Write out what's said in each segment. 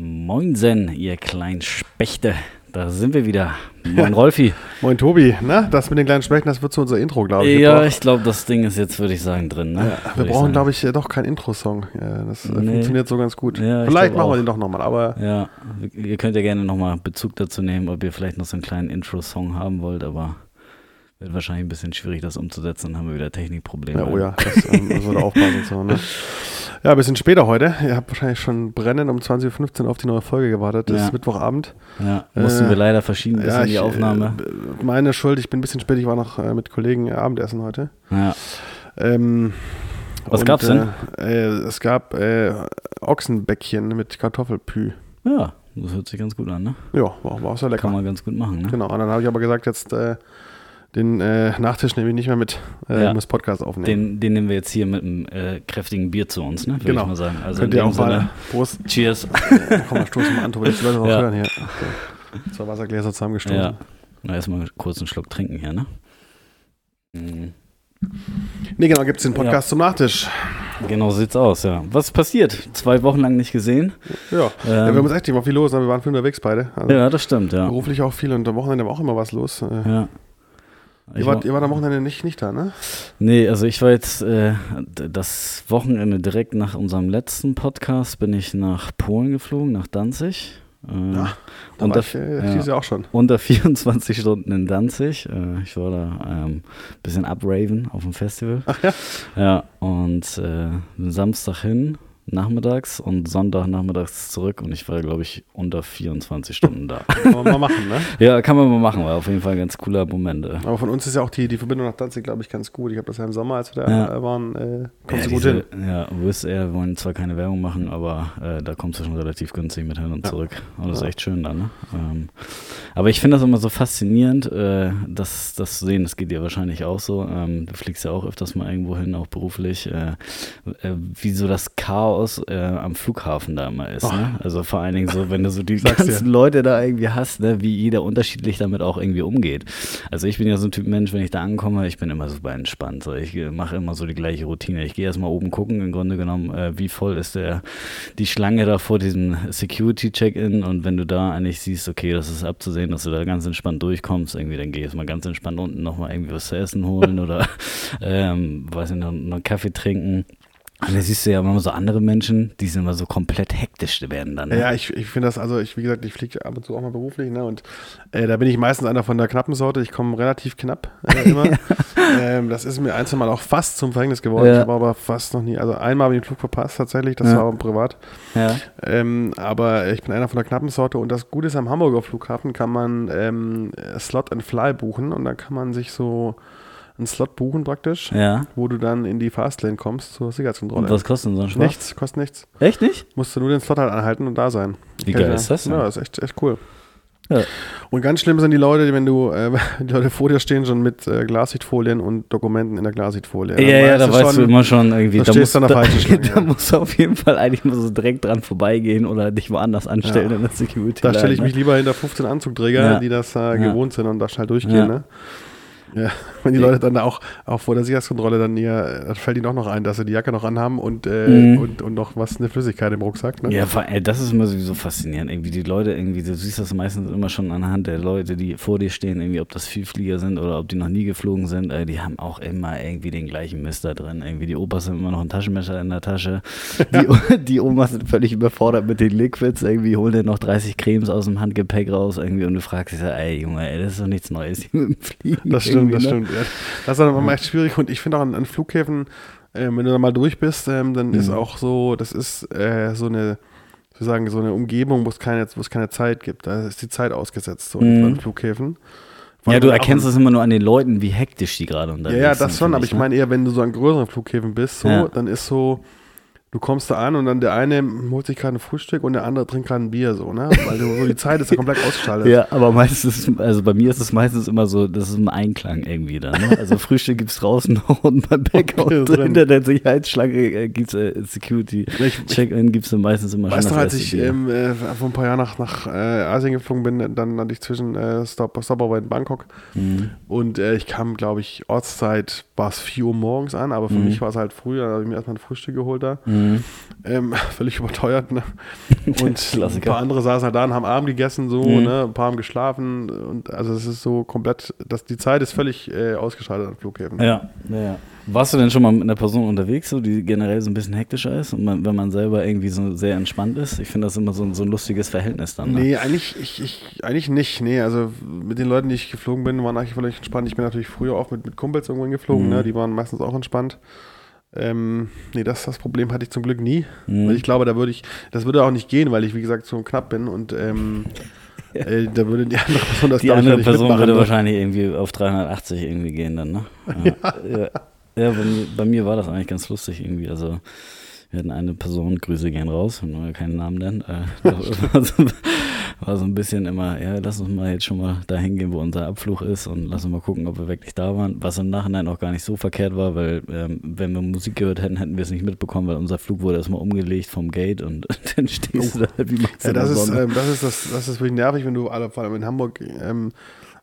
Moinsen, ihr kleinen Spechte. Da sind wir wieder. Moin Rolfi. Moin Tobi, na, das mit den kleinen Spechten, das wird zu unser Intro, glaube ich. Ja, ich glaube, das Ding ist jetzt, würde ich sagen, drin. Ne? Ja, wir brauchen, glaube ich, doch keinen Intro-Song. Ja, das äh, Nee. funktioniert so ganz gut. Ja, ich Vielleicht machen wir auch. den doch nochmal, aber Ja, ihr könnt ja gerne nochmal Bezug dazu nehmen, ob ihr vielleicht noch so einen kleinen Intro-Song haben wollt, aber wird wahrscheinlich ein bisschen schwierig, das umzusetzen. Dann haben wir wieder Technikprobleme. ja, oh ja, das ähm, wir da aufpassen. So, ne? Ja, ein bisschen später heute. Ihr habt wahrscheinlich schon brennend um 20.15 Uhr auf die neue Folge gewartet. Das Ja. ist Mittwochabend. Ja, mussten Äh, wir leider verschieben, die ich, Aufnahme. Äh, meine Schuld, ich bin ein bisschen spät. Ich war noch äh, mit Kollegen Abendessen heute. ja. Ähm, Was und, gab's denn? Äh, äh, es gab Ochsenbäckchen mit Kartoffelpü. ja, das hört sich ganz gut an, ne? Ja, war, war auch sehr lecker. Kann man ganz gut machen, ne? Genau, und dann habe ich aber gesagt, jetzt den äh, Nachtisch nehme ich nicht mehr mit, äh, Ja. muss Podcast aufnehmen. Den, den nehmen wir jetzt hier mit einem äh, kräftigen Bier zu uns, ne? Würde Genau. ich mal sagen. Also Könnt ihr auch mal, Sinne, Prost, Cheers. komm mal, stoßen mal an, Tobi, Leute noch Ja. hören hier. Okay. Zwei Wassergläser zusammengestoßen. Ja. Na, erstmal kurz einen Schluck trinken hier, ne? Mhm. Nee, genau, gibt es den Podcast zum Nachtisch. Genau so sieht's aus, ja. Was ist passiert? Zwei Wochen lang nicht gesehen. Ja, ja wir Ähm, haben uns echt nicht mal viel los, ne? wir waren viel unterwegs beide. Also ja, das stimmt, ja. Beruflich auch viel und am Wochenende war auch immer was los. Äh, ja. Ihr, wart, war, ihr wart am Wochenende nicht, nicht da, ne? nee, also ich war jetzt äh, das Wochenende direkt nach unserem letzten Podcast bin ich nach Polen geflogen, nach Danzig. Äh, Ja, Da war da- ich äh, ja. auch schon. unter 24 Stunden in Danzig. Äh, ich war da ein ähm, bisschen abraven auf dem Festival. Ach ja? Ja, und äh, Samstag hin, nachmittags und Sonntag nachmittags zurück und ich war, glaube ich, unter 24 Stunden da. Kann man mal machen, ne? ja, kann man mal machen, war auf jeden Fall ein ganz cooler Moment. Äh. Aber von uns ist ja auch die, die Verbindung nach Danzig, glaube ich, ganz gut. Ich habe das ja im Sommer, als wir da Ja. äh, waren, äh, kommst ja, du gut diese, hin. Ja, Wizz Air wollen zwar keine Werbung machen, aber äh, da kommst du schon relativ günstig mit hin und Ja. zurück. Und das ist echt schön da, ne? Ähm, aber ich finde das immer so faszinierend, äh, das, das zu sehen. Das geht dir wahrscheinlich auch so. Ähm, du fliegst ja auch öfters mal irgendwo hin, auch beruflich. Äh, äh, wie so das Chaos äh, am Flughafen da immer ist. Oh. Ne? Also vor allen Dingen so, wenn du so die Sag's ganzen Leute da irgendwie hast, ne? wie jeder unterschiedlich damit auch irgendwie umgeht. Also ich bin ja so ein Typ Mensch, wenn ich da ankomme, ich bin immer super entspannt. So. Ich äh, mache immer so die gleiche Routine. Ich gehe erstmal oben gucken, im Grunde genommen, äh, wie voll ist der, die Schlange da vor diesem Security-Check-In und wenn du da eigentlich siehst, okay, das ist abzusehen, dass du da ganz entspannt durchkommst, irgendwie, dann geh jetzt mal ganz entspannt unten nochmal irgendwie was zu essen holen oder ähm, weiß nicht, noch, noch einen Kaffee trinken. Und dann siehst du ja immer so andere Menschen, die sind immer so komplett hektisch werden dann. Ne? Ja, ich, ich finde das, also ich, wie gesagt, ich fliege ab und zu auch mal beruflich, ne? Und äh, da bin ich meistens einer von der knappen Sorte. Ich komme relativ knapp äh, immer. ähm, das ist mir ein, zwei Mal auch fast zum Verhängnis geworden. Ja. Ich habe aber fast noch nie, also einmal habe ich den Flug verpasst tatsächlich, das Ja. war aber privat. ja. Ähm, aber ich bin einer von der knappen Sorte und das Gute ist, am Hamburger Flughafen kann man ähm, Slot and Fly buchen und da kann man sich so einen Slot buchen praktisch, ja. wo du dann in die Fastlane kommst zur Sicherheitskontrolle. Und was kostet denn so ein Spaß? Nichts, kostet nichts. Echt nicht? Musst du nur den Slot halt anhalten und da sein. Wie geil ich ist das denn? Ja, ist echt, echt cool. Ja. Und ganz schlimm sind die Leute, die, wenn du, äh, die Leute vor dir stehen, schon mit äh, Glassichtfolien und Dokumenten in der Glassichtfolie. Ja, ja, da weißt du immer schon irgendwie, da da stehst musst, du an der da, falschen da ja. musst du auf jeden Fall eigentlich mal so direkt dran vorbeigehen oder dich woanders anstellen Ja. in der Security. Da stelle ich Line, mich lieber hinter 15 Anzugträger, Ja. die das äh, Ja. gewohnt sind und da schnell durchgehen. Ja. Ne? Ja, wenn die Leute dann da auch, auch vor der Sicherheitskontrolle dann ihr, dann fällt ihnen auch noch ein, dass sie die Jacke noch anhaben und, äh, Mhm. und, und noch was, eine Flüssigkeit im Rucksack. Ne? Ja, das ist immer sowieso faszinierend. Irgendwie die Leute, irgendwie, du siehst das meistens immer schon anhand der Leute, die vor dir stehen, irgendwie, ob das Vielflieger sind oder ob die noch nie geflogen sind, äh, die haben auch immer irgendwie den gleichen Mist da drin. Irgendwie die Opas haben immer noch ein Taschenmesser in der Tasche. Die, die Omas sind völlig überfordert mit den Liquids, irgendwie holen dann noch 30 Cremes aus dem Handgepäck raus, irgendwie, und du fragst dich ey Junge, ey, das ist doch nichts Neues hier mit dem Fliegen. Das stimmt, das ne? stimmt. Ja. Das ist dann immer echt schwierig und ich finde auch an, an Flughäfen, ähm, wenn du da mal durch bist, ähm, dann ist Mhm. auch so, das ist äh, so eine, sozusagen so eine Umgebung, wo es keine, wo es keine Zeit gibt. Da ist die Zeit ausgesetzt, so Mhm. an Flughäfen. Ja, du erkennst es immer nur an den Leuten, wie hektisch die gerade Ja, unterwegs ja, sind. das schon, aber ich ne? meine eher, wenn du so an größeren Flughäfen bist, so, Ja. dann ist so, du kommst da an und dann der eine holt sich gerade ein Frühstück und der andere trinkt gerade ein Bier, so, ne? Weil du, so die Zeit ist ja komplett ausgeschaltet. Ja, aber meistens, also bei mir ist es meistens immer so, das ist ein Einklang irgendwie dann. Ne? Also Frühstück gibt's draußen und beim Bäcker Okay, und hinter der Sicherheitsschlange äh, gibt's äh, Security. Check-in gibt's dann meistens immer Weißt schon du, das als ich ähm, äh, vor ein paar Jahren nach, nach äh, Asien geflogen bin, dann hatte ich zwischen äh, Stop, Stopover in Bangkok Mhm. und äh, ich kam, glaube ich, Ortszeit war es 4 Uhr morgens an, aber für Mhm. mich war es halt früh, da habe ich mir erstmal ein Frühstück geholt da. Mhm. Mhm. Ähm, völlig überteuert, ne? Und ein paar andere saßen halt da und haben Abend gegessen, so, mhm. ne? Ein paar haben geschlafen und also es ist so komplett, das, die Zeit ist völlig äh, ausgeschaltet an Flughäfen. Ja, ja, ja. Warst du denn schon mal mit einer Person unterwegs, so, die generell so ein bisschen hektischer ist und man, wenn man selber irgendwie so sehr entspannt ist? Ich finde das immer so, ein, so ein lustiges Verhältnis dann. Ne? Nee, eigentlich, ich, ich, eigentlich nicht. Nee, also mit den Leuten, die ich geflogen bin, waren eigentlich völlig entspannt. Ich bin natürlich früher auch mit, mit Kumpels irgendwann geflogen, mhm. ne? die waren meistens auch entspannt. Ähm, nee, das, das Problem hatte ich zum Glück nie. Mhm. Weil ich glaube, da würde ich, das würde auch nicht gehen, weil ich, wie gesagt, so knapp bin und ähm, äh, da würde die andere Person das Die andere Person würde ne? wahrscheinlich irgendwie auf 380 irgendwie gehen dann, ne? Ja. ja. ja. Ja, bei mir, bei mir war das eigentlich ganz lustig irgendwie. Also wir hatten eine Person, Grüße gehen raus, wenn wir keinen Namen nennen. Äh, war, so, war, so, ein bisschen immer, ja, lass uns mal jetzt schon mal dahin gehen, wo unser Abflug ist und lass uns mal gucken, ob wir wirklich da waren. Was im Nachhinein auch gar nicht so verkehrt war, weil ähm, wenn wir Musik gehört hätten, hätten wir es nicht mitbekommen, weil unser Flug wurde erstmal umgelegt vom Gate und dann stehst oh. du da, wie machst du ja, das? Ist, ähm, das, ist das, das ist wirklich nervig, wenn du alle, vor allem in Hamburg ähm,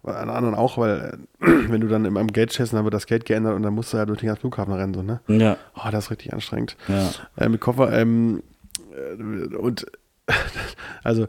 an anderen auch, weil äh, wenn du dann im Gate stehst, dann wird das Gate geändert und dann musst du ja durch den ganzen Flughafen rennen, so, ne? Ja. Oh, das ist richtig anstrengend. Ja. Äh, mit Koffer, ähm, äh, und also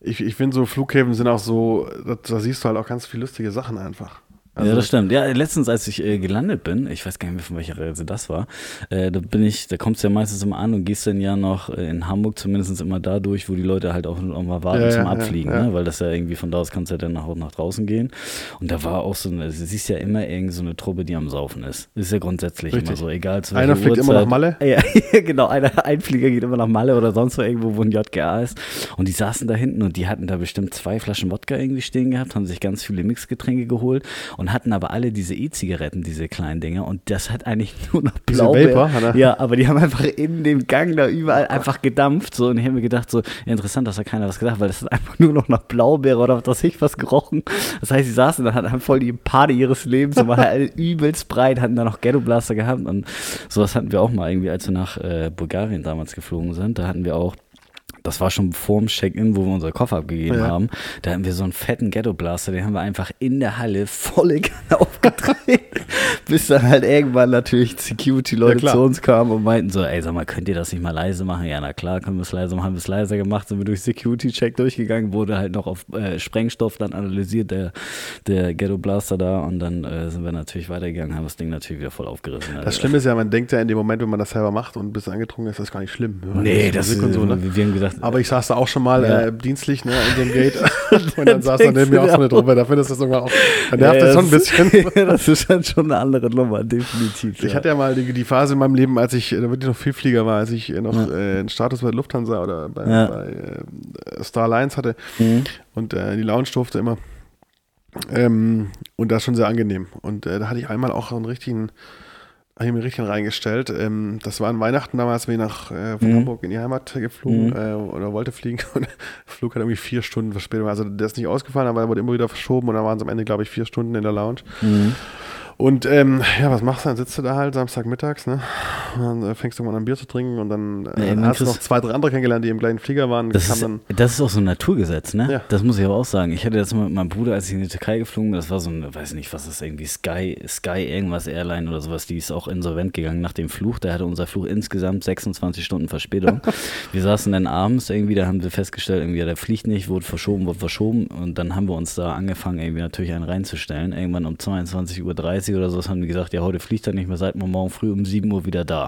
ich, ich finde so Flughäfen sind auch so, da, da siehst du halt auch ganz viele lustige Sachen einfach. Also ja, das stimmt. Ja, letztens, als ich äh, gelandet bin, ich weiß gar nicht mehr, von welcher Reise das war, äh, da bin ich, da kommst du ja meistens immer an und gehst dann ja noch äh, in Hamburg zumindest immer da durch, wo die Leute halt auch, auch mal warten ja, zum ja, Abfliegen, ja, ne? weil das ja irgendwie von da aus kannst du ja dann nach, nach draußen gehen. Und da war auch so eine, du siehst ja immer irgend so eine Truppe, die am Saufen ist. Das ist ja grundsätzlich Richtig. immer so, egal zu Einer fliegt Uhrzeit. immer nach Malle? Ja, genau, einer, ein Flieger geht immer nach Malle oder sonst wo irgendwo, wo ein JGA ist. Und die saßen da hinten und die hatten da bestimmt zwei Flaschen Wodka irgendwie stehen gehabt, haben sich ganz viele Mixgetränke geholt und hatten aber alle diese E-Zigaretten, diese kleinen Dinger. Und das hat eigentlich nur noch Blaubeer. Ja, aber die haben einfach in dem Gang da überall einfach gedampft. So, und ich habe mir gedacht, so ja, interessant, dass da keiner was gesagt hat, weil das ist einfach nur noch nach Blaubeere oder was weiß ich was gerochen. Das heißt, sie saßen dann, hatten voll die Party ihres Lebens und waren halt übelst breit, hatten da noch Ghetto Blaster gehabt. Und sowas hatten wir auch mal irgendwie, als wir nach äh, Bulgarien damals geflogen sind. Da hatten wir auch das war schon vor dem Check-in, wo wir unsere Koffer abgegeben ja. haben. Da hatten wir so einen fetten Ghetto-Blaster, den haben wir einfach in der Halle volle Kanne aufgedreht. bis dann halt irgendwann natürlich Security-Leute ja, zu uns kamen und meinten so, ey, sag mal, könnt ihr das nicht mal leise machen? Ja, na klar, können wir es leise machen. Haben wir es leiser gemacht, sind wir durch Security-Check durchgegangen, wurde halt noch auf äh, Sprengstoff dann analysiert, der, der Ghetto-Blaster da und dann äh, sind wir natürlich weitergegangen, haben das Ding natürlich wieder voll aufgerissen. Das also, Schlimme ist ja, man denkt ja in dem Moment, wenn man das selber macht und ein bisschen angetrunken ist, ist das gar nicht schlimm. Nee, das ist, so, ne? wir haben gesagt, aber ich saß da auch schon mal ja. äh, dienstlich ne, in dem Gate und dann saß da neben mir auch so eine Truppe. Da findest du das irgendwann auch, dann nervt ja, das schon ein bisschen. das ist dann schon eine andere Nummer, definitiv. Ich hatte ja mal die, die, Phase in memeinem Leben, als ich, da wirklich noch viel Flieger war, als ich noch äh, einen Status bei Lufthansa oder bei, bei äh, Star Alliance hatte mhm. und äh, die Lounge durfte immer. Ähm, und das schon sehr angenehm. Und äh, da hatte ich einmal auch einen richtigen habe ich mir richtig reingestellt. Ähm, das war an Weihnachten damals, bin ich nach, äh, von mhm. Hamburg in die Heimat geflogen mhm. äh, oder wollte fliegen und der Flug hat irgendwie vier Stunden Verspätung. Also der ist nicht ausgefallen, aber er wurde immer wieder verschoben und dann waren es am Ende, glaube ich, vier Stunden in der Lounge. Mhm. Und ähm, ja, was machst du? Dann sitzt du da halt Samstagmittags, ne? Dann äh, fängst du mal an ein Bier zu trinken und dann äh, ja, hast du noch zwei, drei andere kennengelernt, die im gleichen Flieger waren. Das, ist, das ist auch so ein Naturgesetz, ne? Ja. Das muss ich aber auch sagen. Ich hatte das mal mit meinem Bruder, als ich in die Türkei geflogen bin, das war so ein, weiß nicht, was ist irgendwie Sky, Sky irgendwas Airline oder sowas, die ist auch insolvent gegangen nach dem Fluch. Da hatte unser Fluch insgesamt 26 Stunden Verspätung. wir saßen dann abends irgendwie, da haben wir festgestellt, irgendwie, ja, der fliegt nicht, wurde verschoben, wurde verschoben und dann haben wir uns da angefangen, irgendwie natürlich einen reinzustellen. Irgendwann um 22.30 Uhr oder so haben die gesagt, ja, heute fliegt er nicht mehr, seid morgen früh um 7 Uhr wieder da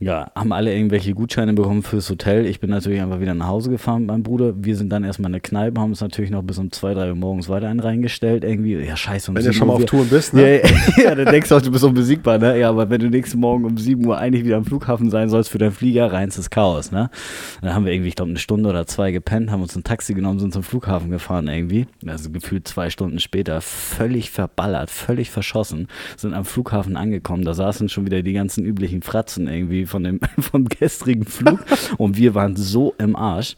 ja, haben alle irgendwelche Gutscheine bekommen fürs Hotel. Ich bin natürlich einfach wieder nach Hause gefahren mit meinem Bruder. Wir sind dann erstmal in der Kneipe, haben uns natürlich noch bis um zwei, drei Uhr morgens weiter einen reingestellt. Irgendwie, ja, scheiße. Um wenn du schon mal auf Touren bist, ne? Ja, ja, dann denkst du auch, du bist unbesiegbar, ne? Ja, aber wenn du nächsten Morgen um 7 Uhr eigentlich wieder am Flughafen sein sollst für deinen Flieger, reinstes Chaos, ne? Dann haben wir irgendwie, ich glaube, eine Stunde oder zwei gepennt, haben uns ein Taxi genommen, sind zum Flughafen gefahren irgendwie. Also gefühlt zwei Stunden später, völlig verballert, völlig verschossen, sind am Flughafen angekommen. Da saßen schon wieder die ganzen üblichen Fratzen irgendwie von dem, vom gestrigen Flug und wir waren so im Arsch.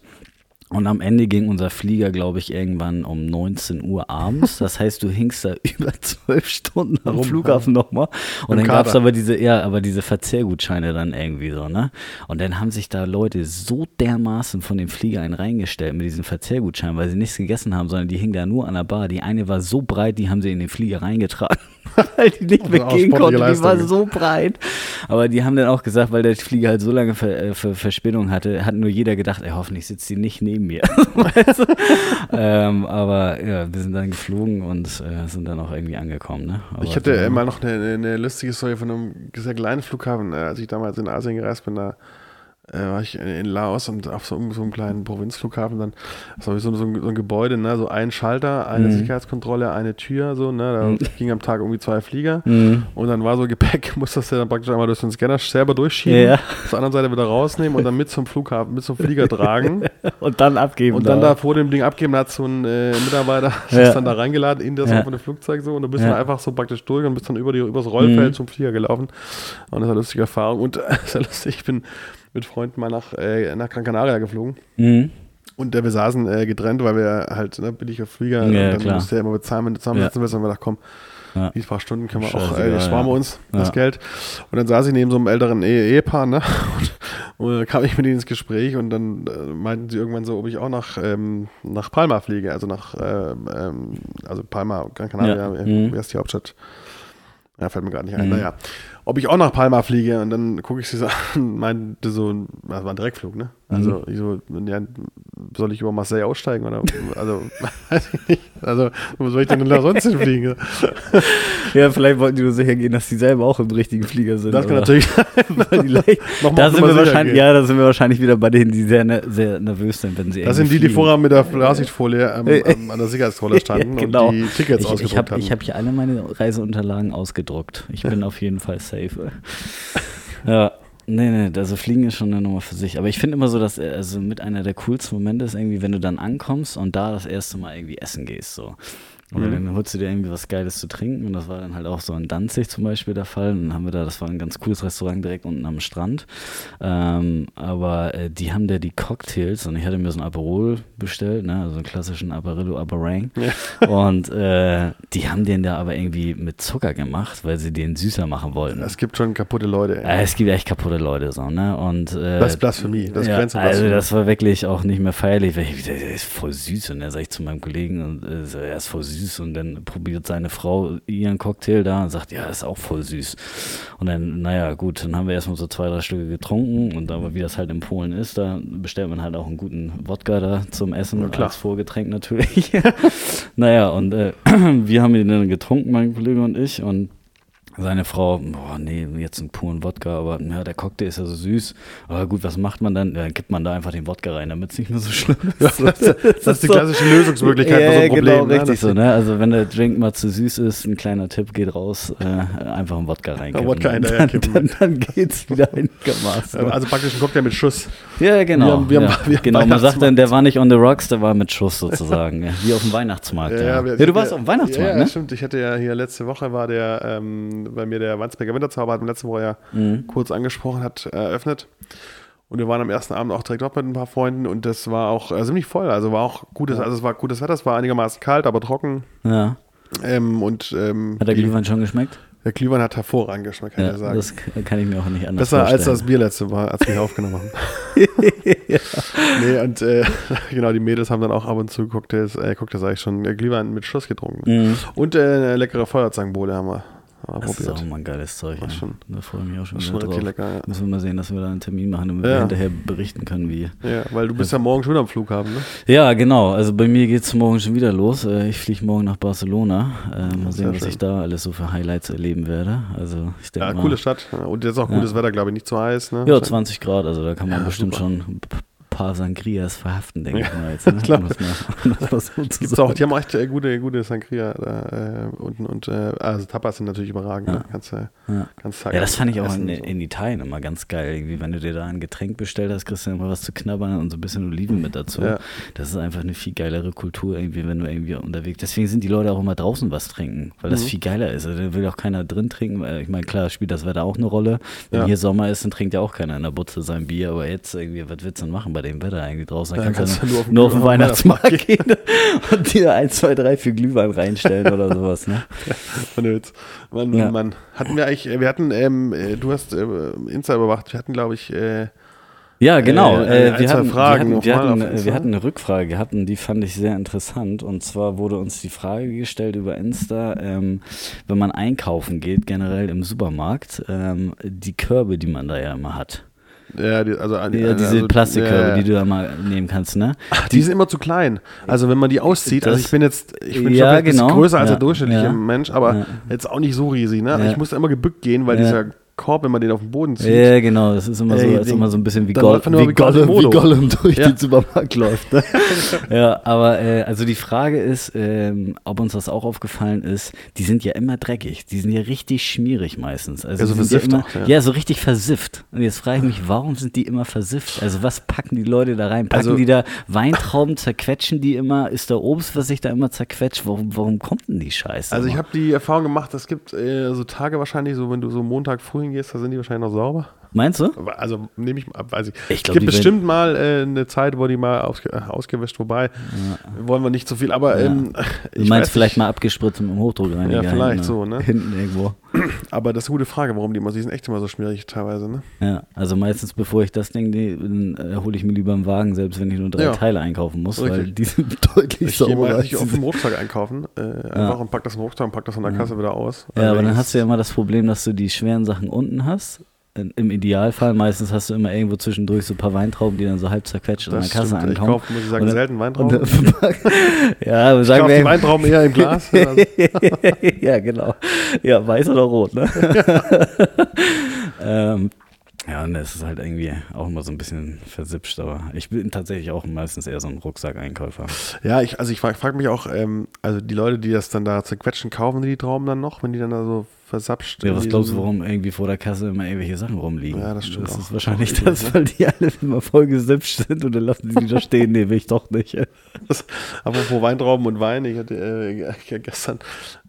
Und am Ende ging unser Flieger, glaube ich, irgendwann um 19 Uhr abends. Das heißt, du hingst da über zwölf Stunden am Flughafen nochmal. Und dann gab es aber diese, ja, aber diese Verzehrgutscheine dann irgendwie so, ne? Und dann haben sich da Leute so dermaßen von dem Flieger einen reingestellt mit diesen Verzehrgutscheinen, weil sie nichts gegessen haben, sondern die hingen da nur an der Bar. Die eine war so breit, die haben sie in den Flieger reingetragen. weil die nicht mehr gehen konnte. Die war so breit. Aber die haben dann auch gesagt, weil der Flieger halt so lange Ver, äh, Ver Verspinnung hatte, hat nur jeder gedacht, ey, hoffentlich sitzt die nicht neben mir. ähm, aber ja, wir sind dann geflogen und äh, sind dann auch irgendwie angekommen. Ne? ich hatte äh, mal noch eine, eine, lustige Story von einem sehr kleinen Flughafen, äh, als ich damals in Asien gereist bin. Da äh, war ich in Laos und auf so, so einem kleinen Provinzflughafen dann, das war so, so, ein, so ein Gebäude, ne, so ein Schalter, eine mhm. Sicherheitskontrolle, eine Tür, so, ne, da mhm. ging am Tag irgendwie zwei Flieger mhm. und dann war so Gepäck, musstest du dann praktisch einmal durch den Scanner selber durchschieben, ja. auf der anderen Seite wieder rausnehmen und dann mit zum Flughafen, mit zum Flieger tragen. und dann abgeben. Und dann da, da vor dem Ding abgeben, hat so ein äh, Mitarbeiter ja. das dann da reingeladen in das ja. offene Flugzeug so und du bist ja. dann einfach so praktisch durch und bist dann über die, übers Rollfeld mhm. zum Flieger gelaufen und das war eine lustige Erfahrung und äh, sehr lustig, ich bin mit Freunden mal nach, äh, nach Gran Canaria geflogen. Mhm. Und äh, wir saßen äh, getrennt, weil wir halt ne, billiger Flieger ja, und dann klar. musst du ja immer bezahlen, wenn du zusammensitzen ja. willst. Und wir dachten, komm, ja. die paar Stunden können wir Scheiße, auch, äh, sparen wir uns das Geld. Und dann saß ich neben so einem älteren e Ehepaar, ne? Und, und, dann kam ich mit ihnen ins Gespräch und dann äh, meinten sie irgendwann so, ob ich auch nach, ähm, nach Palma fliege, also nach, ähm, ähm also Palma, Gran Canaria, mhm. wie heißt die Hauptstadt? Ja, fällt mir gerade nicht ein. Mhm. Naja ob ich auch nach Palma fliege. Und dann gucke ich sie so an, meinte so, das war ein Direktflug, ne? Also, mhm. ich so, ja, soll ich über Marseille aussteigen? Oder, also, weiß ich nicht. Also, wo soll ich denn da sonst hinfliegen? ja, vielleicht wollten die nur sicher gehen, dass die selber auch im richtigen Flieger sind. Das kann natürlich sein. da sind wir wahrscheinlich, ja, da sind wir wahrscheinlich wieder bei denen, die sehr, ne, sehr nervös sind, wenn sie Das sind die, die vorher mit der Klarsichtfolie ähm, ähm, an der Sicherheitskontrolle standen ja, genau. und die Tickets ich, ausgedruckt ich hab, haben. Ich habe hier alle meine Reiseunterlagen ausgedruckt. Ich bin auf jeden Fall safe. ja. Nee, nee, also Fliegen ist schon eine Nummer für sich. Aber ich finde immer so, dass also mit einer der coolsten Momente ist irgendwie, wenn du dann ankommst und da das erste Mal irgendwie essen gehst. So. Oder mhm. dann holst du dir irgendwie was Geiles zu trinken und das war dann halt auch so in Danzig zum Beispiel der Fall. Und dann haben wir da, das war ein ganz cooles Restaurant direkt unten am Strand. Ähm, aber äh, die haben da die Cocktails und ich hatte mir so ein Aperol bestellt, ne, also einen klassischen Aparillo Aperang. Ja. Und äh, die haben den da aber irgendwie mit Zucker gemacht, weil sie den süßer machen wollten. Es gibt schon kaputte Leute. Äh, es gibt echt kaputte Leute so, ne? Und äh, das ist Blasphemie, das ja, Grenze Also das war wirklich auch nicht mehr feierlich, weil ich, der ist voll süß und dann sag ich zu meinem Kollegen und äh, er ist voll süß süß und dann probiert seine Frau ihren Cocktail da und sagt, ja, ist auch voll süß. Und dann, naja, gut, dann haben wir erstmal so zwei, drei Stücke getrunken und aber wie das halt in Polen ist, da bestellt man halt auch einen guten Wodka da zum Essen ja, als Vorgetränk natürlich. naja, und äh, wir haben ihn dann getrunken, mein Kollege und ich und seine Frau, boah, nee, jetzt einen puren Wodka, aber ja, der Cocktail ist ja so süß. Aber gut, was macht man dann? Dann gibt man da einfach den Wodka rein, damit es nicht mehr so schlimm ist. das, das, das, ist die klassische Lösungsmöglichkeit ja, für so ein Problem. Genau, ne? richtig so, ne? Also wenn der Drink mal zu süß ist, ein kleiner Tipp geht raus, äh, einfach einen Wodka rein. Wodka dann, dann, dann, dann geht's wieder einigermaßen. Also praktisch ein Cocktail mit Schuss. Ja, genau. Wir haben, wir ja, haben, wir genau, man sagt dann, der war nicht on the rocks, der war mit Schuss sozusagen. ja, wie auf dem Weihnachtsmarkt. Ja, ja. ja du warst auf dem Weihnachtsmarkt, ja, ne? stimmt. Ich hatte ja hier letzte Woche war der ähm, bei mir der Wandsbecker Winterzauber, hat mir letzte Woche ja mhm. kurz angesprochen, hat eröffnet. Und wir waren am ersten Abend auch direkt dort mit ein paar Freunden und das war auch äh, ziemlich voll. Also war auch gutes, also es war gutes Wetter, es war einigermaßen kalt, aber trocken. Ja. Ähm, und, ähm, Hat der Glühwein schon geschmeckt? Der Glühwein hat hervorragend geschmeckt, kann ja, ich sagen. Das kann ich mir auch nicht anders Besser vorstellen. als das Bier letzte Mal, als wir hier aufgenommen haben. ja. Nee, und äh, genau, die Mädels haben dann auch ab und zu Cocktails, äh, Cocktails sag ich schon, äh, Glühwein mit Schuss getrunken. Mhm. Und äh, eine leckere Feuerzangenbowle haben wir aber das probiert. ist auch mal ein geiles Zeug. Ja. Schon, da freue ich mich auch schon, schon drauf. Lecker, ja. Müssen wir mal sehen, dass wir da einen Termin machen, damit ja. wir hinterher berichten können, wie. Ja, weil du bist ja morgen schon am Flughafen, ne? Ja, genau. Also bei mir geht es morgen schon wieder los. Äh, ich fliege morgen nach Barcelona. Äh, mal sehen, was schön. ich da alles so für Highlights erleben werde. Also ich denke Ja, mal, coole Stadt. Und jetzt auch gutes Wetter, glaube ich, nicht zu heiß, ne? Ja, 20 Grad. Also da kann man bestimmt super. schon paar Sangrias verhaften, denke ich mal jetzt. Ne? Klar. Um das so Gibt's auch, die haben echt äh, gute, gute Sangria da äh, unten und äh, also Tapas sind natürlich überragend. Ja. Ne? Kannst, äh, ja. kannst ja, das fand ich auch in, in, Italien immer ganz geil. Irgendwie, wenn du dir da ein Getränk bestellt hast, kriegst du immer was zu knabbern und so ein bisschen Oliven mit dazu. Ja. Das ist einfach eine viel geilere Kultur, irgendwie, wenn du irgendwie unterwegs Deswegen sind die Leute auch immer draußen was trinken, weil das mhm. viel geiler ist. Also, da will auch keiner drin trinken. Weil, ich meine, klar, spielt das Wetter auch eine Rolle. Wenn hier Sommer ist, dann trinkt ja auch keiner in der Butze sein Bier, aber jetzt irgendwie, was willst du denn machen bei dem Wetter eigentlich draußen. Da ja, kannst, du nur auf, nur auf den Weihnachtsmarkt gehen und dir 1, 2, 3 für Glühwein reinstellen oder sowas. Ne? Man, man, ja. man, hatten wir eigentlich, wir hatten, ähm, du hast äh, Insta überwacht, wir hatten glaube ich äh, ja, genau. Äh, äh, wir, hatten, Fragen wir, hatten, wir, hatten, wir hatten eine Rückfrage gehabt und die fand ich sehr interessant. Und zwar wurde uns die Frage gestellt über Insta, ähm, wenn man einkaufen geht, generell im Supermarkt, ähm, die Körbe, die man da ja immer hat. Ja, die, also, ja, diese also, Plastikkörbe, ja, die du da mal nehmen kannst, ne? Ach, die, die, sind immer zu klein. Also wenn man die auszieht, also ich bin jetzt, ich bin ja, schon genau. größer als der durchschnittliche Mensch, aber jetzt auch nicht so riesig, ne? Ich muss immer gebückt gehen, weil dieser Korb, wenn man den auf den Boden zieht. Ja, genau. Das ist immer so, Ey, ist immer so ein bisschen wie, Goll, wie, Gollum, wie Gollum durch ja. den Supermarkt läuft. Ne? ja, aber äh, also die Frage ist, ähm, ob uns das auch aufgefallen ist, die sind ja immer dreckig. Die sind ja richtig schmierig meistens. Also ja, so versifft ja, immer, auch, ja. ja, so richtig versifft. Und jetzt frage ich mich, warum sind die immer versifft? Also was packen die Leute da rein? Packen also, die da Weintrauben, zerquetschen die immer? Ist da Obst, was sich da immer zerquetscht? Warum, warum kommt denn die Scheiße? Also ich habe die Erfahrung gemacht, es gibt äh, so Tage wahrscheinlich, so wenn du so Montag früh hingehst, da sind die wahrscheinlich noch sauber. Meinst du? Also nehme ich ab, weiß ich. ich glaub, es gibt bestimmt mal äh, eine Zeit, wo die mal ausge, äh, ausgewischt, wobei ja. wollen wir nicht so viel, aber ja. ähm, Du meinst vielleicht mal abgespritzt mit dem Hochdruckreiniger. Ja, vielleicht so, ne? Hinten irgendwo. Aber das ist eine gute Frage, warum die immer, die sind echt immer so schwierig teilweise, ne? Ja, also meistens bevor ich das Ding, äh, hole ich mir lieber einen Wagen, selbst wenn ich nur drei ja. Teile einkaufen muss, Richtig. weil die sind deutlich ich sauberer. Ich gehe auf dem Rucksack einkaufen, äh, einfach ja. und pack das im Rucksack und pack das an der Kasse wieder aus. Ja, aber dann hast du ja immer das Problem, dass du die schweren Sachen unten hast im Idealfall, meistens hast du immer irgendwo zwischendurch so ein paar Weintrauben, die dann so halb zerquetscht an der Kasse stimmt. ankommen. Ich kaufe, muss ich sagen, und, selten Weintrauben. Und, ja, aber sagen ich wir. Weintrauben eher im Glas. ja, genau. Ja, weiß oder rot, ne? ähm, ja, und es ist halt irgendwie auch immer so ein bisschen versipscht, aber ich bin tatsächlich auch meistens eher so ein Rucksack-Einkäufer. Ja, ich, also ich frage frag mich auch, ähm, also die Leute, die das dann da zerquetschen, kaufen die, die Trauben dann noch, wenn die dann da so versapscht. Ja, was glaubst du, warum irgendwie vor der Kasse immer irgendwelche Sachen rumliegen? Ja, das stimmt. Das auch. ist wahrscheinlich das, ne? weil die alle immer voll gesipscht sind und dann lassen sie die da stehen. Nee, will ich doch nicht. Das, apropos Weintrauben und Wein, ich hatte äh, gestern,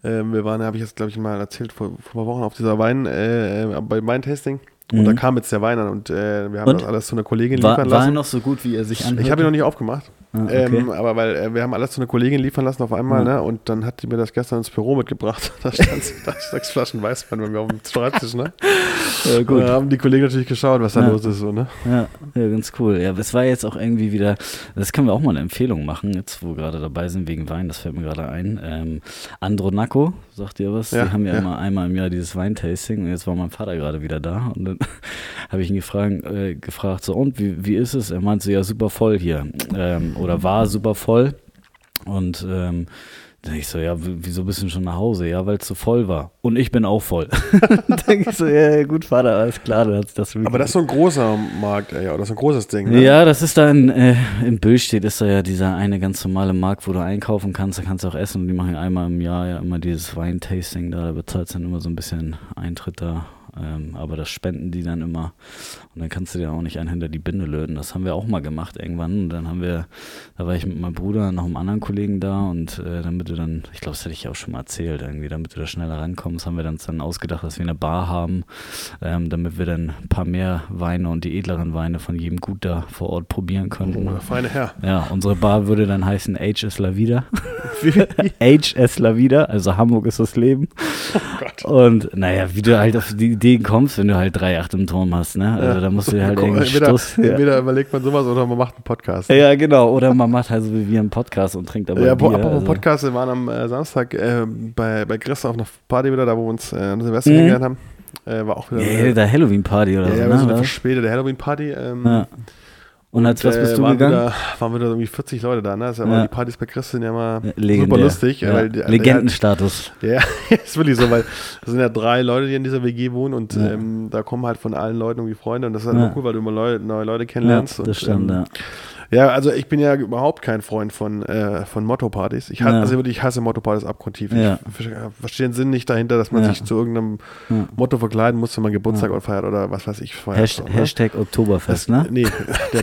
äh, wir waren, habe ich jetzt glaube ich mal erzählt, vor, vor ein paar Wochen auf dieser Wein, äh, bei Weintasting. Und mhm. da kam jetzt der Wein an und äh, wir haben und? das alles zu einer Kollegin war, liefern lassen. War er noch so gut, wie er sich anhört? Ich habe ihn noch nicht aufgemacht. Ah, okay. ähm, aber weil äh, wir haben alles zu einer Kollegin liefern lassen auf einmal, mhm. ne? Und dann hat die mir das gestern ins Büro mitgebracht. da stand sechs Flaschen Weißwein bei mir auf dem Schreibtisch, ne? Ja, gut. Da haben die Kollegen natürlich geschaut, was da ja. los ist, so, ne? Ja, ja, ganz cool. Ja, es war jetzt auch irgendwie wieder, das können wir auch mal eine Empfehlung machen, jetzt wo wir gerade dabei sind wegen Wein, das fällt mir gerade ein. Ähm, Andronaco, sagt ihr was? Ja, die haben ja, immer einmal im Jahr dieses Weintasting und jetzt war mein Vater gerade wieder da und dann habe ich ihn gefragt, äh, gefragt, so und wie, wie ist es? Er meinte ja super voll hier ähm, oder war super voll und ähm, dann ich so, ja, wieso bist du schon nach Hause? Ja, weil es so voll war. Und ich bin auch voll. dann denke ich so, ja, gut, Vater, alles klar, dann hat das Aber das ist so ein großer Markt, ja, oder das ist ein großes Ding, ne? Ja, das ist da in, äh, in Billstedt ist da ja dieser eine ganz normale Markt, wo du einkaufen kannst, da kannst du auch essen und die machen einmal im Jahr ja immer dieses Weintasting da, da bezahlst du dann immer so ein bisschen Eintritt da ähm, aber das spenden die dann immer. Und dann kannst du dir auch nicht einen hinter die Binde löten. Das haben wir auch mal gemacht irgendwann. Und dann haben wir, da war ich mit meinem Bruder noch einem anderen Kollegen da und äh, damit du dann, ich glaube, das hätte ich auch schon mal erzählt, irgendwie, damit du da schneller rankommst, haben wir dann, dann ausgedacht, dass wir eine Bar haben, ähm, damit wir dann ein paar mehr Weine und die edleren Weine von jedem Gut da vor Ort probieren könnten. Oh, feine Herr. Ja, unsere Bar würde dann heißen Age is la Vida. Age is la Vida, also Hamburg ist das Leben. Oh Gott. Und naja, wie du halt auf die Idee Ideen kommst, wenn du halt 3,8 im Turm hast, ne? Also ja. da musst du halt irgendwie entweder, Stoß, entweder ja. überlegt man sowas oder man macht einen Podcast. Ja, genau. Oder man macht halt so wie wir einen Podcast und trinkt aber Ja, Bier. apropos also. Podcast, wir waren am äh, Samstag äh, bei, bei Chris auf einer Party wieder, da wo wir uns äh, an Silvester mhm. kennengelernt haben. Äh, war auch wieder. Ja, der Halloween-Party oder ja, so. Ja, ne? so eine verspätete Halloween-Party. Ähm, ja. Und als was bist äh, du waren gegangen? Wieder, waren wieder irgendwie 40 Leute da, ne? Das ja. Die Partys bei Chris sind ja immer Legendär. super lustig. Ja. Weil, Legendenstatus. Ja, ist wirklich so, weil es sind ja drei Leute, die in dieser WG wohnen und ja. ähm, da kommen halt von allen Leuten irgendwie Freunde und das ist halt immer cool, weil du immer Leute, neue Leute kennenlernst. Ja, das und, stimmt, ähm, ja. Ja, also ich bin ja überhaupt kein Freund von, äh, von Motto-Partys. Ich, ja. also ich hasse Motto-Partys abgrundtief. Ja. Ich verstehe den Sinn nicht dahinter, dass man ja. sich zu irgendeinem Motto verkleiden muss, wenn man Geburtstag ja. feiert oder was weiß ich. Feiert, Hashtag, ne? Hashtag Oktoberfest, das, ne? Nee,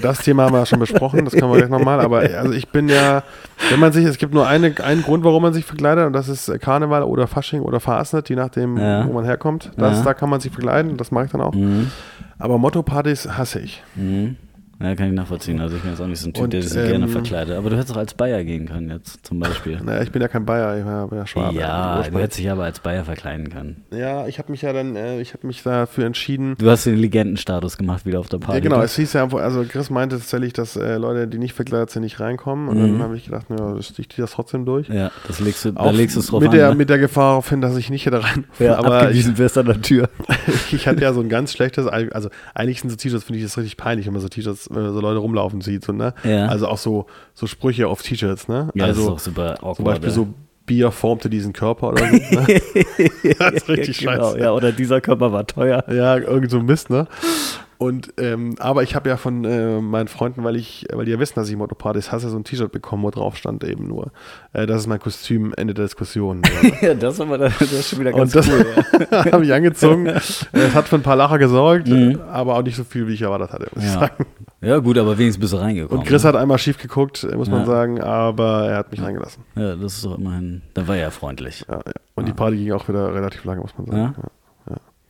das Thema haben wir schon besprochen, das können wir gleich nochmal. Aber also ich bin ja, wenn man sich, es gibt nur eine, einen Grund, warum man sich verkleidet und das ist Karneval oder Fasching oder Fasnet, je nachdem, wo man herkommt. Das, Da kann man sich verkleiden, das mache ich dann auch. Mhm. Aber Motto-Partys hasse ich. Mhm. Ja, kann ich nachvollziehen. Also ich bin jetzt auch nicht so ein Typ, und, der sich ähm, gerne verkleidet. Aber du hättest auch als Bayer gehen können jetzt zum Beispiel. Naja, ich bin ja kein Bayer, ich bin ja Schwabe. Ja, du hättest dich aber als Bayer verkleiden können. Ja, ich habe mich ja dann, äh, ich habe mich dafür entschieden. Du hast den Legendenstatus gemacht wieder auf der Party. Ja, genau. Es hieß ja, also Chris meinte tatsächlich, dass äh, Leute, die nicht verkleidet sind, nicht reinkommen. Und mhm. dann habe ich gedacht, ja, ich ziehe das trotzdem durch. Ja, das legst du, da legst du es drauf mit an. Der, ne? Mit der Gefahr auf hin, dass ich nicht hätte rein. Ja, aber abgewiesen wirst an der Tür. ich hatte ja so ein ganz schlechtes, also eigentlich sind so T-Shirts, finde ich das richtig peinlich, wenn man so T-Shirts, wenn man so Leute rumlaufen sieht. So, ne? Ja. Also auch so, so Sprüche auf T-Shirts, ne? Ja, also, das ist auch super awkward. Zum Beispiel so Bier formte diesen Körper oder so. Ne? das ist richtig genau, scheiße. Ja, oder dieser Körper war teuer. Ja, irgend so Mist, ne? Und, ähm, aber ich habe ja von äh, meinen Freunden, weil ich, weil die ja wissen, dass ich Motopartys hasse, so ein T-Shirt bekommen, wo drauf stand eben nur. Äh, das ist mein Kostüm, Ende der Diskussion. ja, das, war das ist schon wieder ganz Und das cool, ja. habe ich angezogen. Es hat für ein paar Lacher gesorgt, mhm. aber auch nicht so viel, wie ich erwartet hatte, muss ja. ich sagen. Ja, gut, aber wenigstens bist du reingekommen. Und Chris ne? hat einmal schief geguckt, muss ja. man sagen, aber er hat mich reingelassen. Ja, das ist doch immerhin, da war er freundlich. Ja, Und die Party ging auch wieder relativ lange, muss man sagen. Ja.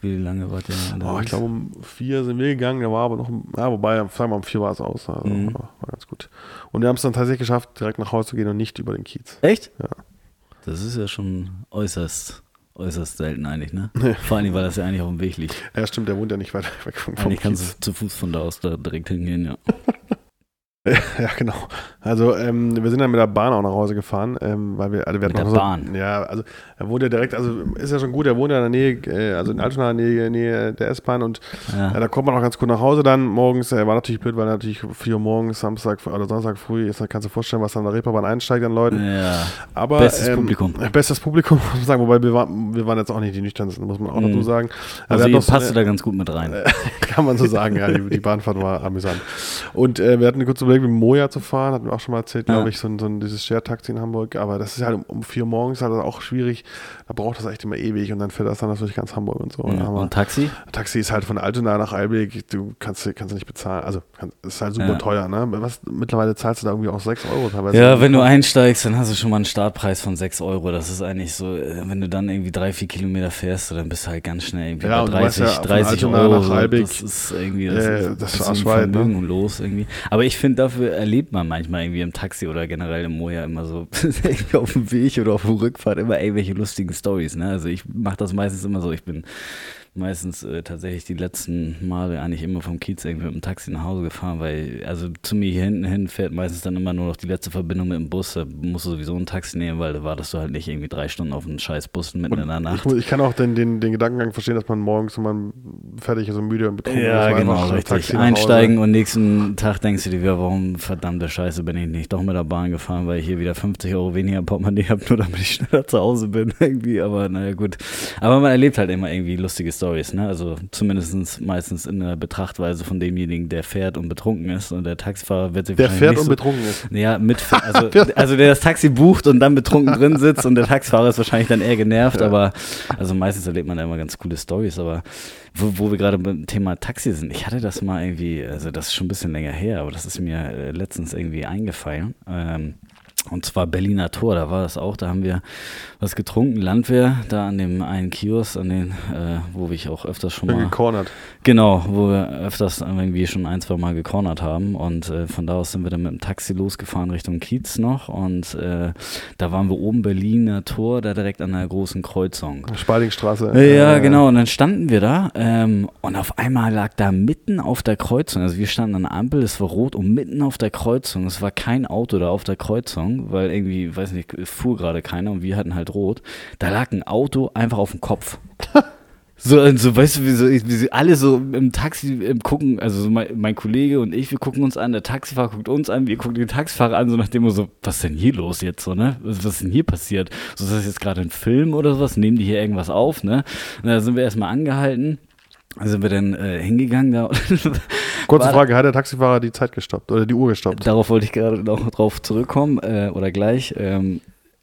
Wie lange ihr da? Oh, ich glaube, um vier sind wir gegangen. Da war aber noch, ja, wobei, sagen wir, um vier war es aus. Also mhm. war, war, ganz gut. Und wir haben es dann tatsächlich geschafft, direkt nach Hause zu gehen und nicht über den Kiez. Echt? Ja. Das ist ja schon äußerst, äußerst selten eigentlich, ne? Nee. Vor allem, weil das ja eigentlich auf dem Weg liegt. Ja, stimmt, der wohnt ja nicht weit weg vom Eigentlich kannst du zu Fuß von da aus da direkt hingehen, ja. Ja, genau. Also ähm, wir sind dann mit der Bahn auch nach Hause gefahren, ähm, weil wir, also wir mit der so, Bahn. Ja, also er wohnt ja direkt, also ist ja schon gut, er wohnt ja in der Nähe, äh, also in Altona in der Nähe, Nähe der S-Bahn und ja. äh, da kommt man auch ganz gut nach Hause dann morgens. Er war natürlich blöd, weil natürlich 4 Uhr morgens, Samstag oder Sonntag früh dann kannst du dir vorstellen, was dann der Reeperbahn einsteigt an Leuten. Ja. Aber, bestes ähm, Publikum. Bestes Publikum, muss man sagen, wobei wir, war, wir waren jetzt auch nicht die nüchternsten, muss man auch mhm. dazu sagen. Also, also ihr passt so, da ganz gut mit rein. kann man so sagen, ja, die, die Bahnfahrt war amüsant. Und äh, wir hatten eine kurze Überlegung, mit Moja zu fahren, hatten wir auch schon mal erzählt, glaube ich, so, so ein, dieses Share-Taxi in Hamburg. Aber das ist halt um, um vier morgens halt auch schwierig. Da braucht das echt immer ewig und dann fährt das dann natürlich ganz Hamburg und so. Ja, und Taxi? Taxi ist halt von Altona nach Eilbek, du kannst, kannst du nicht bezahlen. Also ist halt super ja. teuer, ne? Was, mittlerweile zahlst du da irgendwie auch 6 Euro teilweise. Ja, wenn du einsteigst, dann hast du schon mal einen Startpreis von 6 Euro. Das ist eigentlich so, äh, wenn du dann irgendwie drei, vier Kilometer fährst, dann bist du halt ganz schnell irgendwie ja, bei 30, ja, 30 Euro. Nach Eilbek, das ist irgendwie das, äh, das, ist Vermögen ne? los irgendwie. Aber ich finde, dafür erlebt man manchmal irgendwie im Taxi oder generell im Moja immer so auf dem Weg oder auf der Rückfahrt immer irgendwelche lustigen Stories. Ne? Also ich mache das meistens immer so. Ich bin meistens äh, tatsächlich die letzten Male eigentlich immer vom Kiez irgendwie mit dem Taxi nach Hause gefahren, weil, also zu mir hier hinten hin fährt meistens dann immer nur noch die letzte Verbindung mit dem Bus. Da musst du sowieso ein Taxi nehmen, weil da wartest du halt nicht irgendwie drei Stunden auf einen scheiß Bus mitten Und in der Nacht. Ich, ich, kann auch den, den, den Gedankengang verstehen, dass man morgens, wenn man fertig ist und müde und betrunken ja, ist, genau, richtig. Einsteigen und nächsten Tag denkst du dir, warum verdammte Scheiße bin ich nicht doch mit der Bahn gefahren, weil ich hier wieder 50 Euro weniger Portemonnaie habe, nur damit ich schneller zu Hause bin irgendwie. Aber naja, gut. Aber man erlebt halt immer irgendwie lustige Stories, ne? Also zumindest meistens in der Betrachtweise von demjenigen, der fährt und betrunken ist. Und der Taxifahrer wird sich Der fährt und so, betrunken ist. Ja, mit, also, also der das Taxi bucht und dann betrunken drin sitzt und der Taxifahrer ist wahrscheinlich dann eher genervt, ja. aber also meistens erlebt man da immer ganz coole Stories, aber wo, wo wir gerade beim Thema Taxi sind, ich hatte das mal irgendwie, also das ist schon ein bisschen länger her, aber das ist mir äh, letztens irgendwie eingefallen. Ähm, und zwar Berliner Tor, da war das auch, da haben wir was getrunken, Landwehr, da an dem einen Kiosk, an den, äh, wo ich auch öfters schon mal. Gecornert. Genau, wo wir öfters irgendwie schon ein, zwei Mal gecornert haben. Und äh, von da aus sind wir dann mit dem Taxi losgefahren Richtung Kiez noch. Und äh, da waren wir oben Berliner Tor, da direkt an der großen Kreuzung. Spaldingstraße. Ja, genau. Und dann standen wir da ähm, und auf einmal lag da mitten auf der Kreuzung, also wir standen an der Ampel, es war rot und mitten auf der Kreuzung, es war kein Auto da auf der Kreuzung, weil irgendwie, weiß nicht, fuhr gerade keiner und wir hatten halt rot. Da lag ein Auto einfach auf dem Kopf. So, so, weißt du, wie, so, wie sie alle so im Taxi im gucken, also so mein, mein, Kollege und ich, wir gucken uns an, der Taxifahrer guckt uns an, wir gucken den Taxifahrer an, so nachdem wir so, was ist denn hier los jetzt, so, ne? Was, was ist denn hier passiert? So, ist das jetzt gerade ein Film oder sowas? Nehmen die hier irgendwas auf, ne? Und da sind wir erstmal angehalten. Sind wir dann äh, hingegangen da. Kurze Frage, hat der Taxifahrer die Zeit gestoppt oder die Uhr gestoppt? Darauf wollte ich gerade noch drauf zurückkommen äh, oder gleich. Ähm,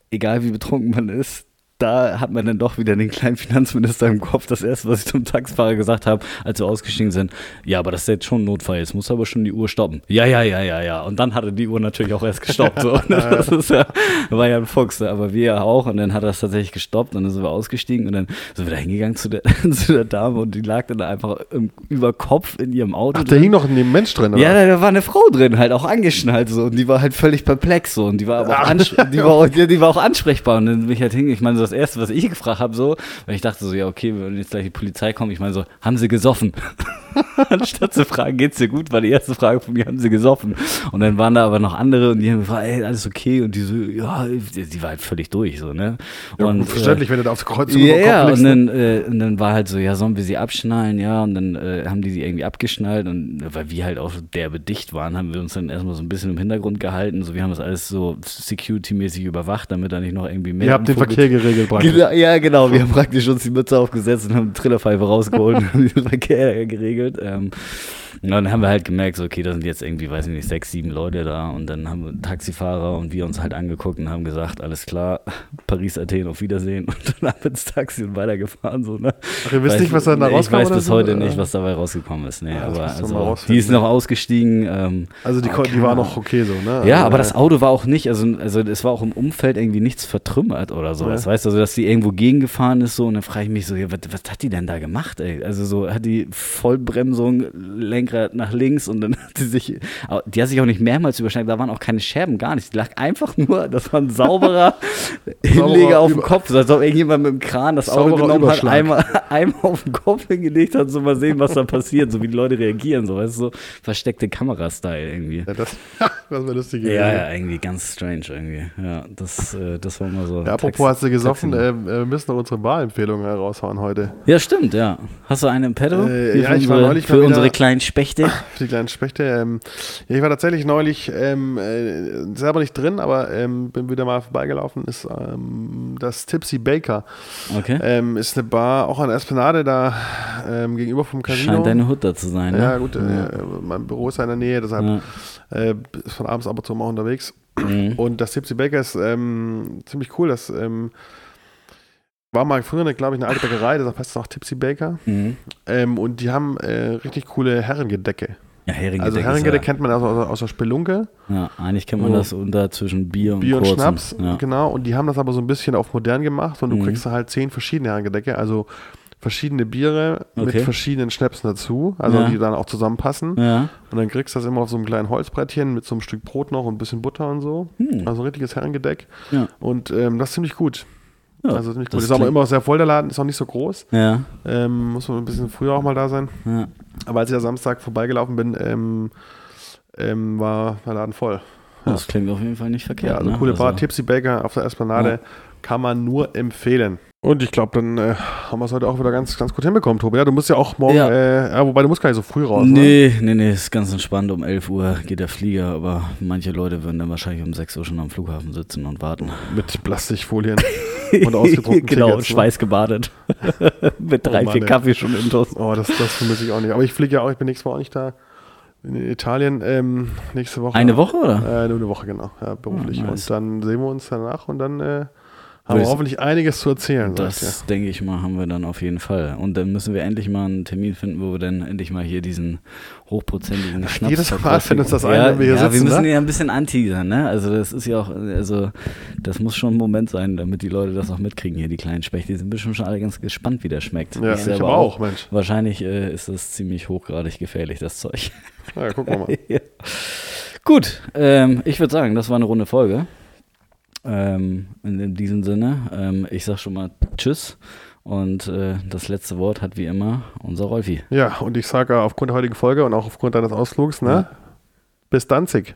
egal wie betrunken man ist, da hat man dann doch wieder den kleinen Finanzminister im Kopf. Das erste, was ich zum Taxifahrer gesagt habe, als wir ausgestiegen sind, ja, aber das ist jetzt schon ein Notfall, jetzt muss aber schon die Uhr stoppen. Ja, ja, ja, ja, ja. Und dann hatte die Uhr natürlich auch erst gestoppt. So. das ist ja, war ja ein Fuchs, aber wir auch. Und dann hat er es tatsächlich gestoppt und dann sind wir ausgestiegen und dann sind wir da hingegangen zu der, zu der Dame und die lag dann einfach im, über Kopf in ihrem Auto. Ach, da hing noch ein Mensch drin, oder? Ja, da war eine Frau drin, halt auch angeschnallt so. Und die war halt völlig perplex so. Und die war aber auch, die war die, die war auch ansprechbar. Und dann bin ich halt hingegangen. Ich meine, so das Erste, was ich gefragt habe, so, weil ich dachte so, ja, okay, wenn jetzt gleich die Polizei kommt, ich meine so, haben sie gesoffen? Anstatt zu fragen, geht's dir gut, war die erste Frage von mir, haben sie gesoffen? Und dann waren da aber noch andere und die haben gefragt, ey, alles okay? Und die so, ja, die, war halt völlig durch, so, ne? Ja, und, verständlich, äh, wenn du da aufs Kreuz Ja, ja, und dann, äh, und dann war halt so, ja, sollen wir sie abschnallen? Ja, und dann äh, haben die sie irgendwie abgeschnallt und weil wir halt auch derbe dicht waren, haben wir uns dann erstmal so ein bisschen im Hintergrund gehalten. So, wir haben das alles so security-mäßig überwacht, damit da nicht noch irgendwie mehr. Ihr habt den Verkehr geregelt, praktisch. Genau, ja, genau. Wir haben praktisch uns die Mütze aufgesetzt und haben die Trillerpfeife rausgeholt und haben den Verkehr geregelt. Ähm, und dann haben wir halt gemerkt, so, okay, da sind jetzt irgendwie, weiß ich nicht, sechs, sieben Leute da. Und dann haben wir Taxifahrer und wir uns halt angeguckt und haben gesagt, alles klar, Paris, Athen, auf Wiedersehen. Und dann haben wir ins Taxi und weitergefahren. So, ne? Ach, ihr wisst weiß, nicht, was da nee, rauskam? Ich weiß bis so, heute oder? nicht, was dabei rausgekommen ist. Nee, ja, aber also, die ist noch ausgestiegen. Ähm, also die, oh, die war noch okay so, ne? Ja, also, aber das Auto war auch nicht, also, also es war auch im Umfeld irgendwie nichts vertrümmert oder so. Ja. Das weißt du, also, dass die irgendwo gegengefahren ist so und dann frage ich mich so, ja, was, was hat die denn da gemacht, ey? Also so hat die Vollbremsung, Lenkrad nach links und dann hat sie sich, die hat sich auch nicht mehrmals überschnitten, da waren auch keine Scherben, gar nichts. Die lag einfach nur, das war ein sauberer Hinleger auf dem Kopf, so als ob irgendjemand mit dem Kran das Auto genommen hat, einmal, einmal auf den Kopf hingelegt hat, so mal sehen, was da passiert, so wie die Leute reagieren, so, weißt du, so versteckte Kamera-Style irgendwie. Ja, das, das war lustig. Ja, ja, irgendwie ganz strange irgendwie. Ja, das, äh, das war mal so. Ja, apropos hast du gesoffen, äh, wir müssen noch unsere Barempfehlungen heraushauen heute. Ja, stimmt, ja. Hast du eine im Petto? Äh, ja, ich war neulich für unsere kleinen Spechte. Für die kleinen Spechte. Ähm, ja, ich war tatsächlich neulich ähm, äh, selber nicht drin, aber ähm, bin wieder mal vorbeigelaufen. Ist ähm, das Tipsy Baker. Okay. Ähm, ist eine Bar, auch an der Esplanade, da ähm, gegenüber vom Casino. Scheint deine Hut da zu sein, ne? Ja, gut. Ja. Äh, mein Büro ist in der Nähe, deshalb ja. äh, ist von abends ab und zu mal unterwegs. Mhm. Und das Tipsy Baker ist ziemlich cool. Das war mal früher, glaube ich, eine alte Bäckerei, deshalb heißt es auch Tipsy Baker. Mhm. Ähm, und die haben äh, richtig coole Herrengedecke. Ja, Herrengedeck. Also Herrengedeck kennt man aus, aus, der Spelunke. Ja, eigentlich kennt man so. das unter zwischen Bier und Bier und Schnaps, ja. genau. Und die haben das aber so ein bisschen auf modern gemacht und du mhm. kriegst halt zehn verschiedene Herrengedecke, also verschiedene Biere okay. mit verschiedenen Schnäpsen dazu, also ja. die dann auch zusammenpassen. Ja. Und dann kriegst du das immer auf so einem kleinen Holzbrettchen mit so einem Stück Brot noch und ein bisschen Butter und so. Hm. Also ein richtiges Herrengedeck. Ja. Und ähm, das ist ziemlich gut. Ja, also ziemlich gut. Ist aber immer sehr voll, der Laden ist auch nicht so groß. Ja. Ähm, muss man ein bisschen früher auch mal da sein. Ja. Aber als ich ja Samstag vorbeigelaufen bin, ähm, ähm, war der Laden voll. Ja. Das klingt auf jeden Fall nicht verkehrt. Ja, also ne? coole Bar, also. Tipsy Baker auf der Esplanade, kann man nur empfehlen. Und ich glaube, dann äh, haben wir es heute auch wieder ganz, ganz gut hinbekommen, Tobi. Ja, du musst ja auch morgen, ja. Äh, ja, wobei du musst gar nicht so früh raus. Nee, ne? nee, nee, ist ganz entspannt. Um 11 Uhr geht der Flieger, aber manche Leute würden dann wahrscheinlich um 6 Uhr schon am Flughafen sitzen und warten. Mit Plastikfolien und ausgedruckten Genau, Tickets, ne? schweißgebadet. Mit drei, oh vier Kaffee schon im Toast. Oh, das, das vermisse ich auch nicht. Aber ich fliege ja auch, ich bin nächste Woche auch nicht da. In Italien ähm, nächste Woche. Eine Woche, oder? Äh, nur eine Woche, genau. Ja, beruflich. Oh, nice. Und dann sehen wir uns danach und dann äh, haben wir hoffentlich einiges zu erzählen. Das denke ich mal, haben wir dann auf jeden Fall. Und dann müssen wir endlich mal einen Termin finden, wo wir dann endlich mal hier diesen hochprozentigen Schnaps Jedes Mal uns das ein, ja, wenn wir hier ja, sitzen. wir müssen ne? ja ein bisschen anteasern, ne? Also das ist ja auch, also das muss schon ein Moment sein, damit die Leute das auch mitkriegen hier, die kleinen Spechte. Die sind bestimmt schon alle ganz gespannt, wie der schmeckt. Ja, ich, ich aber auch, Mensch. Wahrscheinlich äh, ist das ziemlich hochgradig gefährlich, das Zeug. Ja, gucken wir mal. ja. Gut, ähm, ich würde sagen, das war eine runde Folge. Ähm, in, diesem Sinne, ähm, ich sag schon mal Tschüss. Und äh, das letzte Wort hat wie immer unser Rolfi. Ja, und ich sage aufgrund der heutigen Folge und auch aufgrund deines Ausflugs, ne? Ja. Bis Danzig.